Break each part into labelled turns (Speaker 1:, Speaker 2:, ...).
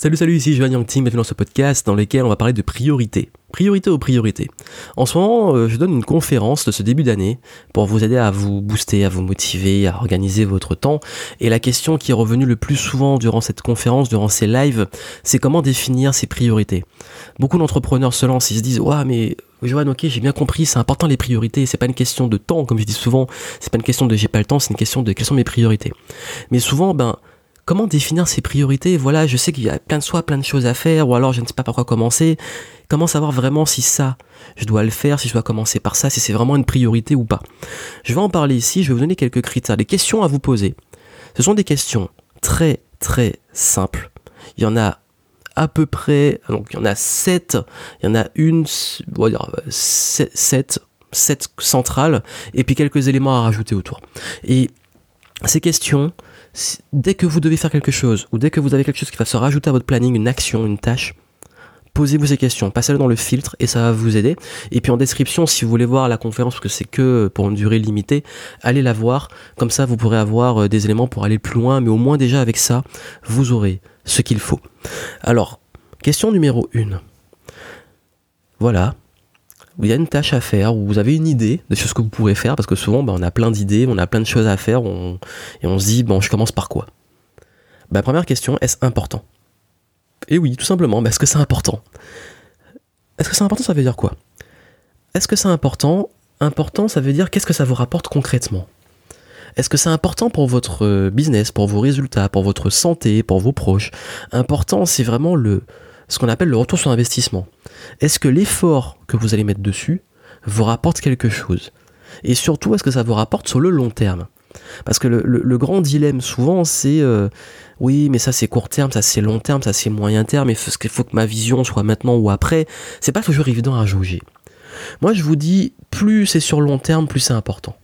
Speaker 1: Salut, salut, ici Joanne Yangting, bienvenue dans ce podcast dans lequel on va parler de priorité. Priorité aux priorités. En ce moment, euh, je donne une conférence de ce début d'année pour vous aider à vous booster, à vous motiver, à organiser votre temps. Et la question qui est revenue le plus souvent durant cette conférence, durant ces lives, c'est comment définir ses priorités. Beaucoup d'entrepreneurs se lancent, ils se disent, ouais, mais Joanne, ok, j'ai bien compris, c'est important les priorités, c'est pas une question de temps, comme je dis souvent, c'est pas une question de j'ai pas le temps, c'est une question de quelles sont mes priorités. Mais souvent, ben, comment définir ses priorités? Voilà, je sais qu'il y a plein de choix, plein de choses à faire, ou alors je ne sais pas par quoi commencer. Comment savoir vraiment si ça, je dois le faire, si je dois commencer par ça, si c'est vraiment une priorité ou pas? Je vais en parler ici, je vais vous donner quelques critères, des questions à vous poser. Ce sont des questions très très simples. Il y en a à peu près, donc il y en a sept, il y en a une, on va dire 7, 7 centrales, et puis quelques éléments à rajouter autour. Et ces questions, dès que vous devez faire quelque chose, ou dès que vous avez quelque chose qui va se rajouter à votre planning, une action, une tâche, posez-vous ces questions, passez-le dans le filtre et ça va vous aider. Et puis en description, si vous voulez voir la conférence, parce que c'est que pour une durée limitée, allez la voir. Comme ça, vous pourrez avoir euh, des éléments pour aller plus loin, mais au moins déjà avec ça, vous aurez ce qu'il faut. Alors, question numéro 1. Voilà, il y a une tâche à faire, où vous avez une idée de ce que vous pourrez faire, parce que souvent ben, on a plein d'idées, on a plein de choses à faire, et on se dit, bon, je commence par quoi? Bah, Première question, est-ce important? Et oui, tout simplement, est-ce que c'est important? Est-ce que c'est important, ça veut dire quoi? Est-ce que c'est important? Important, ça veut dire qu'est-ce que ça vous rapporte concrètement? Est-ce que c'est important pour votre euh, business, pour vos résultats, pour votre santé, pour vos proches? Important, c'est vraiment le, ce qu'on appelle le retour sur investissement. Est-ce que l'effort que vous allez mettre dessus vous rapporte quelque chose? Et surtout, est-ce que ça vous rapporte sur le long terme? Parce que le, grand dilemme souvent, c'est euh, oui, mais ça c'est court terme, ça c'est long terme, ça c'est moyen terme, et ce qu'il faut que ma vision soit maintenant ou après, c'est pas toujours évident à jauger. Moi, je vous dis, plus c'est sur long terme, plus c'est important.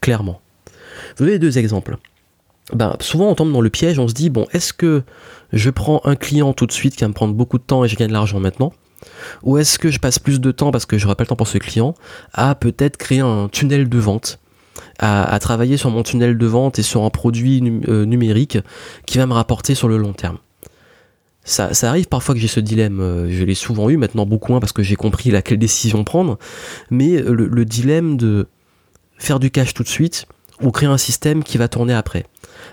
Speaker 1: Clairement. Vous avez deux exemples ben, souvent on tombe dans le piège, on se dit, bon, est-ce que je prends un client tout de suite qui va me prendre beaucoup de temps et je gagne de l'argent maintenant? Ou est-ce que je passe plus de temps parce que je n'aurai pas le temps pour ce client à peut-être créer un tunnel de vente à, travailler sur mon tunnel de vente et sur un produit euh, numérique qui va me rapporter sur le long terme? Ça, arrive parfois que j'ai ce dilemme, euh, je l'ai souvent eu, maintenant beaucoup moins parce que j'ai compris laquelle décision prendre, mais le dilemme de faire du cash tout de suite ou créer un système qui va tourner après.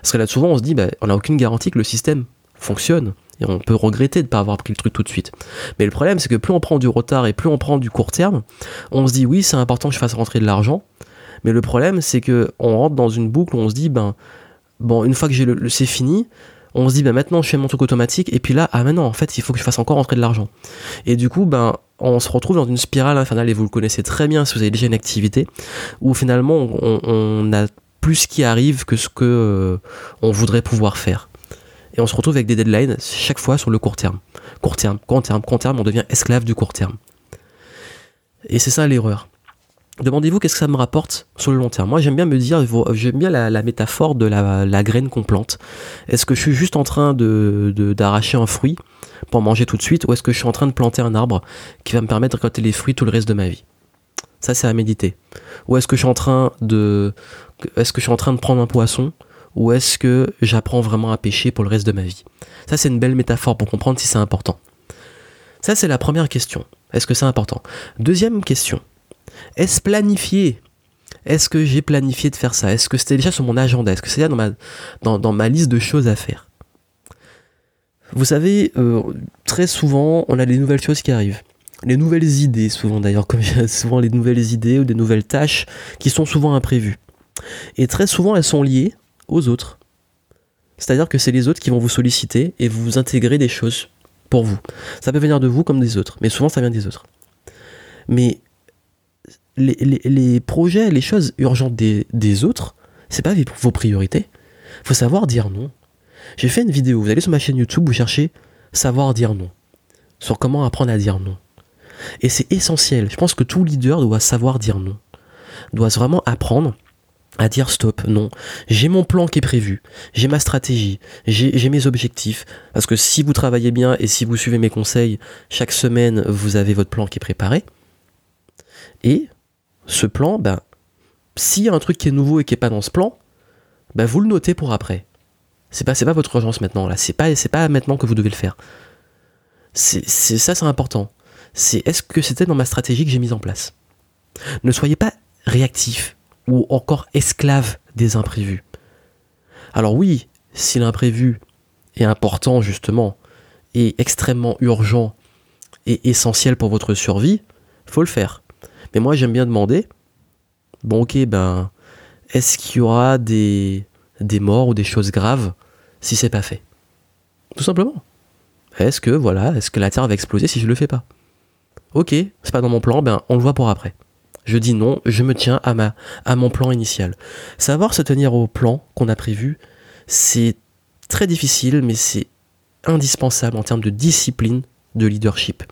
Speaker 1: Parce que là, souvent, on se dit, bah, on n'a aucune garantie que le système fonctionne. Et on peut regretter de ne pas avoir pris le truc tout de suite. Mais le problème, c'est que plus on prend du retard et plus on prend du court terme, on se dit, oui, c'est important que je fasse rentrer de l'argent. Mais le problème, c'est que on rentre dans une boucle où on se dit, ben, bon, une fois que j'ai le, c'est fini, on se dit, ben, maintenant, je fais mon truc automatique. Et puis là, ah, maintenant, en fait, il faut que je fasse encore rentrer de l'argent. Et du coup, ben, on se retrouve dans une spirale infernale, et vous le connaissez très bien si vous avez déjà une activité, où finalement, on, on a plus qui arrive que ce que euh, on voudrait pouvoir faire. Et on se retrouve avec des deadlines chaque fois sur le court terme. Court terme, court terme, court terme, on devient esclave du court terme. Et c'est ça l'erreur. Demandez-vous qu'est-ce que ça me rapporte sur le long terme. Moi j'aime bien me dire, j'aime bien la, métaphore de la, graine qu'on plante. Est-ce que je suis juste en train de, d'arracher un fruit pour manger tout de suite ou est-ce que je suis en train de planter un arbre qui va me permettre de récolter les fruits tout le reste de ma vie? Ça c'est à méditer. Ou est-ce que je suis en train de est-ce que je suis en train de prendre un poisson ou est-ce que j'apprends vraiment à pêcher pour le reste de ma vie? Ça, c'est une belle métaphore pour comprendre si c'est important. Ça, c'est la première question. Est-ce que c'est important? Deuxième question. Est-ce planifié? Est-ce que j'ai planifié de faire ça? Est-ce que c'était déjà sur mon agenda? Est-ce que c'est ma, dans, ma liste de choses à faire? Vous savez, euh, très souvent, on a des nouvelles choses qui arrivent. Les nouvelles idées, souvent d'ailleurs, comme souvent les nouvelles idées ou des nouvelles tâches qui sont souvent imprévues. Et très souvent, elles sont liées aux autres. C'est-à-dire que c'est les autres qui vont vous solliciter et vous intégrer des choses pour vous. Ça peut venir de vous comme des autres, mais souvent ça vient des autres. Mais les, projets, les choses urgentes des, des autres, c'est pas vos priorités. Faut savoir dire non. J'ai fait une vidéo, vous allez sur ma chaîne YouTube, vous cherchez savoir dire non. Sur comment apprendre à dire non. Et c'est essentiel. Je pense que tout leader doit savoir dire non. Doit vraiment apprendre à dire stop, non. J'ai mon plan qui est prévu, j'ai ma stratégie, j'ai mes objectifs. Parce que si vous travaillez bien et si vous suivez mes conseils, chaque semaine, vous avez votre plan qui est préparé. Et ce plan, ben, s'il y a un truc qui est nouveau et qui n'est pas dans ce plan, ben, vous le notez pour après. C'est pas, pas votre urgence maintenant, là. C'est pas, pas maintenant que vous devez le faire. C'est, ça, c'est important. C'est est-ce que c'était dans ma stratégie que j'ai mise en place? Ne soyez pas réactif ou encore esclave des imprévus. Alors oui, si l'imprévu est important justement, et extrêmement urgent et essentiel pour votre survie, faut le faire. Mais moi j'aime bien demander, bon ok, ben, est-ce qu'il y aura des, morts ou des choses graves si c'est pas fait? Tout simplement. Est-ce que voilà, est-ce que la Terre va exploser si je le fais pas? Ok, c'est pas dans mon plan, ben on le voit pour après. Je dis non, je me tiens à, mon plan initial. Savoir se tenir au plan qu'on a prévu, c'est très difficile, mais c'est indispensable en termes de discipline de leadership.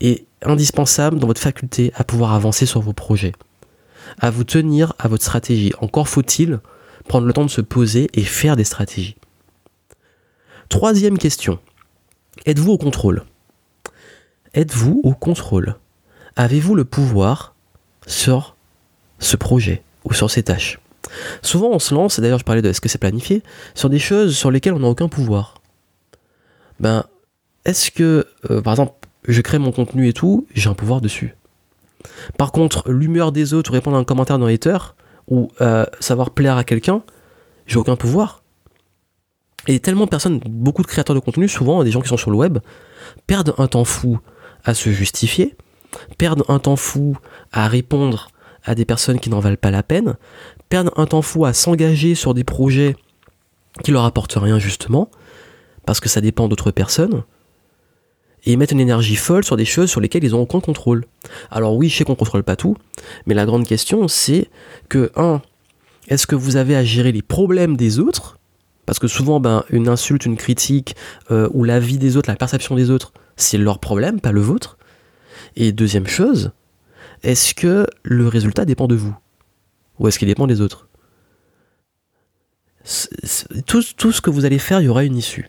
Speaker 1: Et indispensable dans votre faculté à pouvoir avancer sur vos projets. À vous tenir à votre stratégie. Encore faut-il prendre le temps de se poser et faire des stratégies. Troisième question. Êtes-vous au contrôle? Êtes-vous au contrôle? Avez-vous le pouvoir sur ce projet ou sur ces tâches. Souvent on se lance, et d'ailleurs je parlais de est-ce que c'est planifié, sur des choses sur lesquelles on n'a aucun pouvoir. Ben, est-ce que, euh, par exemple, je crée mon contenu et tout, j'ai un pouvoir dessus? Par contre, l'humeur des autres, ou répondre à un commentaire dans Hater, ou euh, savoir plaire à quelqu'un, j'ai aucun pouvoir. Et tellement de personnes, beaucoup de créateurs de contenu, souvent des gens qui sont sur le web, perdent un temps fou à se justifier, perdre un temps fou à répondre à des personnes qui n'en valent pas la peine, perdre un temps fou à s'engager sur des projets qui leur apportent rien justement, parce que ça dépend d'autres personnes, et mettre une énergie folle sur des choses sur lesquelles ils ont aucun contrôle. Alors oui, je sais qu'on contrôle pas tout, mais la grande question c'est que, un, est-ce que vous avez à gérer les problèmes des autres? Parce que souvent, ben, une insulte, une critique, euh, ou la vie des autres, la perception des autres, c'est leur problème, pas le vôtre. Et deuxième chose, est-ce que le résultat dépend de vous Ou est-ce qu'il dépend des autres? Tout, ce que vous allez faire, il y aura une issue.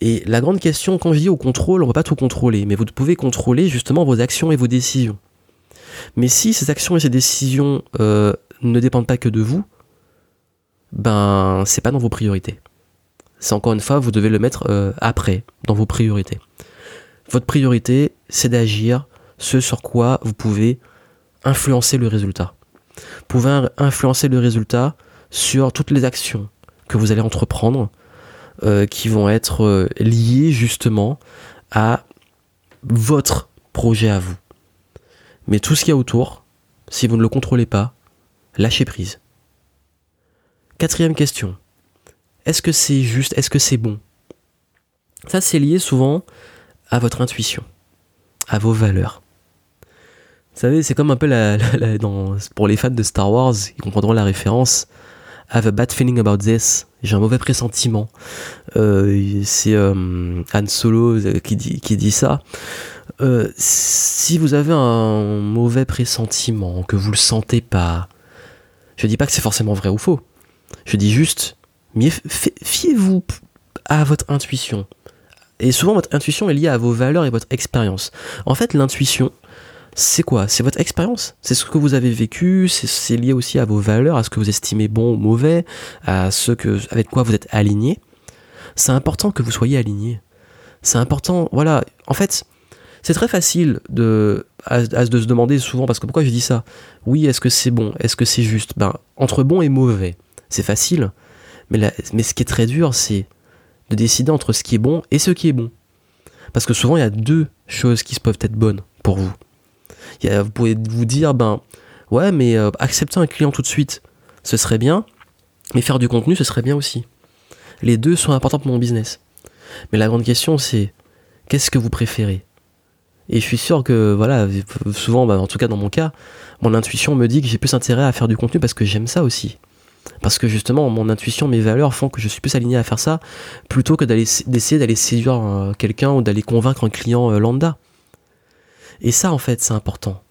Speaker 1: Et la grande question, quand je dis au contrôle, on ne va pas tout contrôler, mais vous pouvez contrôler justement vos actions et vos décisions. Mais si ces actions et ces décisions euh, ne dépendent pas que de vous, ben c'est pas dans vos priorités. C'est encore une fois, vous devez le mettre euh, après, dans vos priorités. Votre priorité, c'est d'agir ce sur quoi vous pouvez influencer le résultat. Vous pouvez influencer le résultat sur toutes les actions que vous allez entreprendre euh, qui vont être euh, liées justement à votre projet à vous. Mais tout ce qu'il y a autour, si vous ne le contrôlez pas, lâchez prise. Quatrième question. Est-ce que c'est juste? Est-ce que c'est bon? Ça, c'est lié souvent à votre intuition, à vos valeurs. Vous savez, c'est comme un peu la, pour les fans de Star Wars, ils comprendront la référence. I have a bad feeling about this. J'ai un mauvais pressentiment. Euh, c'est euh, Han Solo euh, qui dit, ça. si vous avez un mauvais pressentiment, que vous le sentez pas, je dis pas que c'est forcément vrai ou faux. Je dis juste, fiez-vous à votre intuition. Et souvent, votre intuition est liée à vos valeurs et votre expérience. En fait, l'intuition, c'est quoi? C'est votre expérience? C'est ce que vous avez vécu? C'est lié aussi à vos valeurs, à ce que vous estimez bon ou mauvais, à ce que, avec quoi vous êtes aligné? C'est important que vous soyez aligné. C'est important, voilà. En fait, c'est très facile de, de se demander souvent, parce que pourquoi je dis ça? Oui, est-ce que c'est bon? Est-ce que c'est juste? Ben, entre bon et mauvais, c'est facile. Mais, mais ce qui est très dur, c'est de décider entre ce qui est bon et ce qui est bon. Parce que souvent, il y a deux choses qui peuvent être bonnes pour vous vous pouvez vous dire, ben ouais, mais euh, accepter un client tout de suite, ce serait bien, mais faire du contenu, ce serait bien aussi. Les deux sont importants pour mon business. Mais la grande question, c'est qu'est-ce que vous préférez? Et je suis sûr que, voilà, souvent, ben, en tout cas dans mon cas, mon intuition me dit que j'ai plus intérêt à faire du contenu parce que j'aime ça aussi. Parce que justement, mon intuition, mes valeurs font que je suis plus aligné à faire ça plutôt que d'essayer d'aller séduire euh, quelqu'un ou d'aller convaincre un client euh, lambda. Et ça, en fait, c'est important.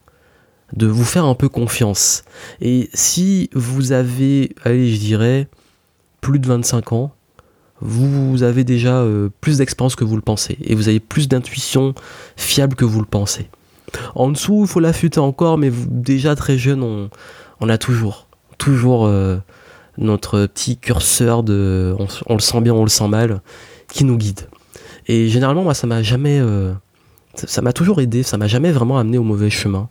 Speaker 1: De vous faire un peu confiance. Et si vous avez, allez, je dirais, plus de 25 ans, vous avez déjà euh, plus d'expérience que vous le pensez. Et vous avez plus d'intuition fiable que vous le pensez. En dessous, il faut l'affûter encore, mais déjà très jeune, on, a toujours, toujours euh, notre petit curseur de on, le sent bien, on le sent mal, qui nous guide. Et généralement, moi, ça m'a jamais. Euh, ça m'a toujours aidé, ça m'a jamais vraiment amené au mauvais chemin.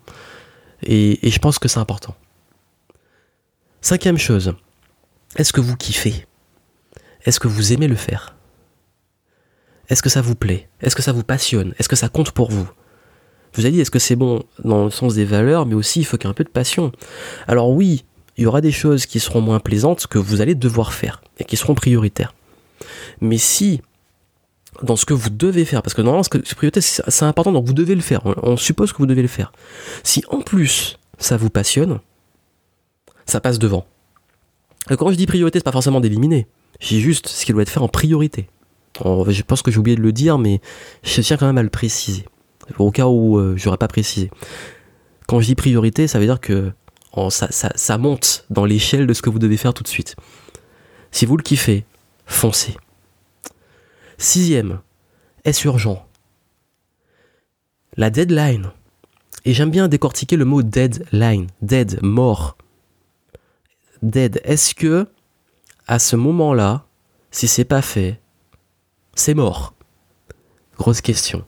Speaker 1: Et, je pense que c'est important. Cinquième chose, est-ce que vous kiffez? Est-ce que vous aimez le faire? Est-ce que ça vous plaît? Est-ce que ça vous passionne? Est-ce que ça compte pour vous? Vous ai dit, est-ce que c'est bon dans le sens des valeurs, mais aussi il faut qu'il y ait un peu de passion. Alors oui, il y aura des choses qui seront moins plaisantes que vous allez devoir faire et qui seront prioritaires. Mais si dans ce que vous devez faire, parce que normalement, ce priorité, c'est important, donc vous devez le faire. On, suppose que vous devez le faire. Si en plus ça vous passionne, ça passe devant. quand je dis priorité, c'est pas forcément d'éliminer. J'ai juste ce qui doit être fait en priorité. je pense que j'ai oublié de le dire, mais je tiens quand même à le préciser. Au cas où euh, j'aurais pas précisé. Quand je dis priorité, ça veut dire que ça, ça monte dans l'échelle de ce que vous devez faire tout de suite. Si vous le kiffez, foncez. Sixième, est-ce urgent? La deadline. Et j'aime bien décortiquer le mot deadline. Dead, mort. Dead. Est-ce que, à ce moment-là, si c'est pas fait, c'est mort? Grosse question.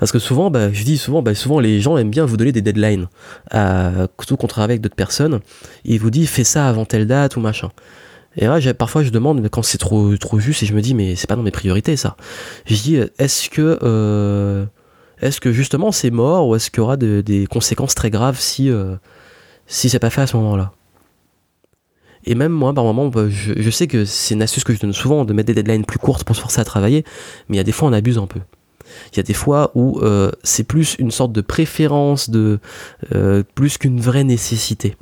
Speaker 1: Parce que souvent, bah, je dis souvent, bah, souvent les gens aiment bien vous donner des deadlines. À, surtout qu'on avec d'autres personnes. Ils vous disent fais ça avant telle date ou machin. Et là, parfois, je demande quand c'est trop, trop juste et je me dis, mais c'est pas dans mes priorités, ça. Je dis, est-ce que, euh, est-ce que justement c'est mort ou est-ce qu'il y aura des conséquences très graves si, euh, si c'est pas fait à ce moment-là? Et même moi, par moment, bah, je, je sais que c'est une astuce que je donne souvent de mettre des deadlines plus courtes pour se forcer à travailler, mais il y a des fois, on abuse un peu. Il y a des fois où euh, c'est plus une sorte de préférence, de, euh, plus qu'une vraie nécessité.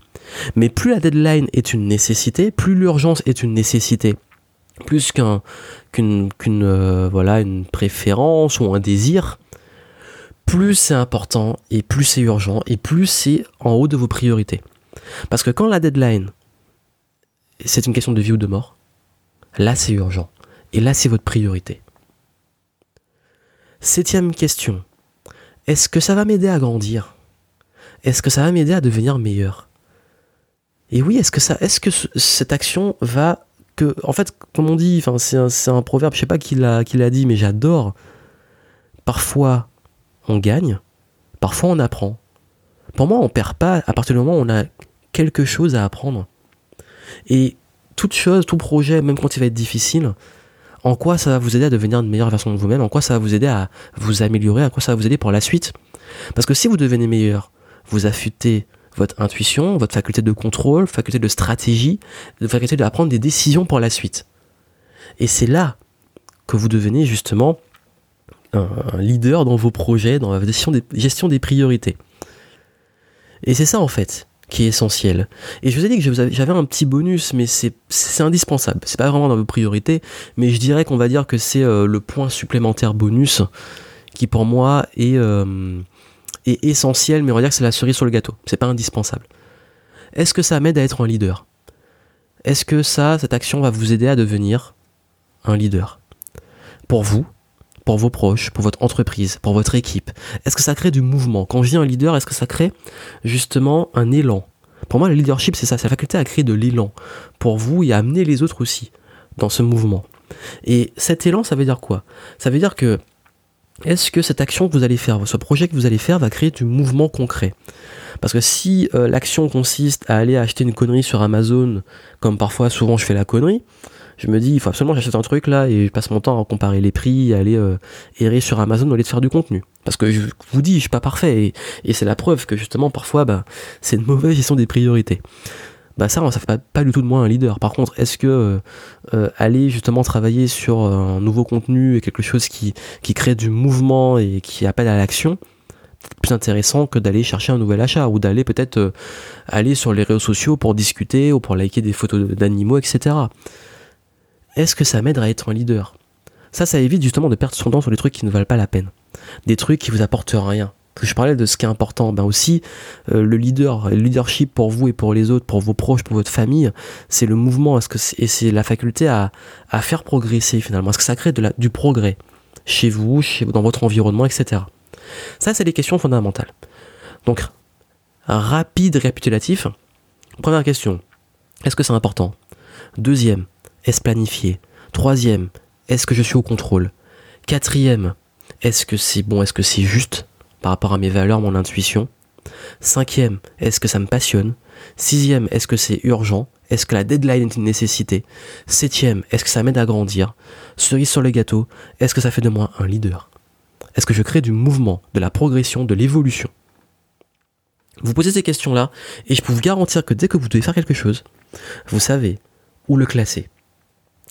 Speaker 1: Mais plus la deadline est une nécessité, plus l'urgence est une nécessité, plus qu'une euh, voilà une préférence ou un désir, plus c'est important et plus c'est urgent et plus c'est en haut de vos priorités. Parce que quand la deadline c'est une question de vie ou de mort, là c'est urgent et là c'est votre priorité. Septième question. Est-ce que ça va m'aider à grandir? Est-ce que ça va m'aider à devenir meilleur? Et oui, est-ce que ça, est-ce que cette action va que, en fait, comme on dit, c'est un, proverbe, je sais pas qui l'a, qui l'a dit, mais j'adore. Parfois, on gagne, parfois on apprend. Pour moi, on perd pas à partir du moment où on a quelque chose à apprendre. Et toute chose, tout projet, même quand il va être difficile, en quoi ça va vous aider à devenir une meilleure version de vous-même, en quoi ça va vous aider à vous améliorer, en quoi ça va vous aider pour la suite. Parce que si vous devenez meilleur, vous affûtez votre intuition, votre faculté de contrôle, faculté de stratégie, faculté de prendre des décisions pour la suite. Et c'est là que vous devenez justement un, leader dans vos projets, dans la gestion des priorités. Et c'est ça en fait qui est essentiel. Et je vous ai dit que j'avais un petit bonus, mais c'est indispensable. C'est pas vraiment dans vos priorités, mais je dirais qu'on va dire que c'est euh, le point supplémentaire bonus qui pour moi est, euh, est essentiel, mais on va dire que c'est la cerise sur le gâteau. C'est pas indispensable. Est-ce que ça m'aide à être un leader? Est-ce que ça, cette action va vous aider à devenir un leader? Pour vous, pour vos proches, pour votre entreprise, pour votre équipe? Est-ce que ça crée du mouvement? Quand je dis un leader, est-ce que ça crée justement un élan? Pour moi, le leadership, c'est ça, c'est la faculté à créer de l'élan. Pour vous et à amener les autres aussi dans ce mouvement. Et cet élan, ça veut dire quoi? Ça veut dire que est-ce que cette action que vous allez faire, ce projet que vous allez faire va créer du mouvement concret? Parce que si euh, l'action consiste à aller acheter une connerie sur Amazon, comme parfois souvent je fais la connerie, je me dis, il faut absolument que j'achète un truc là et je passe mon temps à comparer les prix, à aller euh, errer sur Amazon au lieu de faire du contenu. Parce que je vous dis, je suis pas parfait et, c'est la preuve que justement parfois, bah, c'est une mauvaise gestion des priorités. Bah ça, ça fait pas, du tout de moi un leader. Par contre, est-ce que euh, euh, aller justement travailler sur un nouveau contenu et quelque chose qui, qui crée du mouvement et qui appelle à l'action, plus intéressant que d'aller chercher un nouvel achat ou d'aller peut-être aller sur les réseaux sociaux pour discuter ou pour liker des photos d'animaux, etc est-ce que ça m'aide à être un leader? Ça, ça évite justement de perdre son temps sur des trucs qui ne valent pas la peine. Des trucs qui vous apportent rien. je parlais de ce qui est important, ben aussi euh, le leader, le leadership pour vous et pour les autres, pour vos proches, pour votre famille, c'est le mouvement, et c'est la faculté à, faire progresser finalement, est-ce que ça crée du progrès chez vous, dans votre environnement, etc. Ça, c'est des questions fondamentales. Donc, rapide récapitulatif. Première question, est-ce que c'est important? Deuxième, est-ce planifié? Troisième, est-ce que je suis au contrôle? Quatrième, est-ce que c'est bon, est-ce que c'est juste par rapport à mes valeurs, mon intuition? Cinquième, est-ce que ça me passionne? Sixième, est-ce que c'est urgent? Est-ce que la deadline est une nécessité? Septième, est-ce que ça m'aide à grandir? Cerise sur le gâteau, est-ce que ça fait de moi un leader? Est-ce que je crée du mouvement, de la progression, de l'évolution? Vous posez ces questions-là, et je peux vous garantir que dès que vous devez faire quelque chose, vous savez où le classer.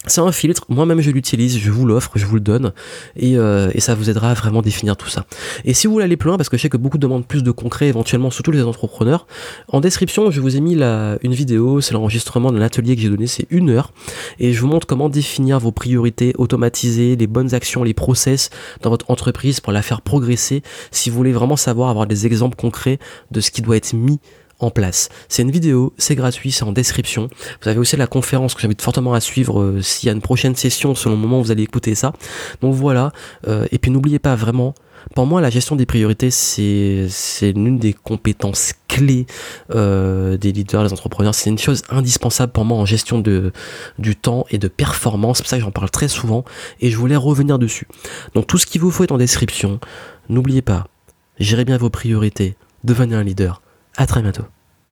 Speaker 1: C'est un filtre, moi-même je l'utilise, je vous l'offre, je vous le donne, et, euh, et, ça vous aidera à vraiment définir tout ça. Et si vous voulez aller plus loin, parce que je sais que beaucoup demandent plus de concret, éventuellement, surtout les entrepreneurs, en description, je vous ai mis une vidéo, c'est l'enregistrement d'un atelier que j'ai donné, c'est une heure, et je vous montre comment définir vos priorités, automatiser les bonnes actions, les process dans votre entreprise pour la faire progresser, si vous voulez vraiment savoir, avoir des exemples concrets de ce qui doit être mis en place. C'est une vidéo, c'est gratuit, c'est en description. Vous avez aussi la conférence que j'invite fortement à suivre euh, s'il y a une prochaine session selon le moment où vous allez écouter ça. Donc voilà, euh, et puis n'oubliez pas vraiment, pour moi la gestion des priorités c'est c'est l'une des compétences clés euh, des leaders, des entrepreneurs. C'est une chose indispensable pour moi en gestion de du temps et de performance. C'est pour ça que j'en parle très souvent et je voulais revenir dessus. Donc tout ce qu'il vous faut est en description. N'oubliez pas, gérez bien vos priorités, devenez un leader. À très bientôt.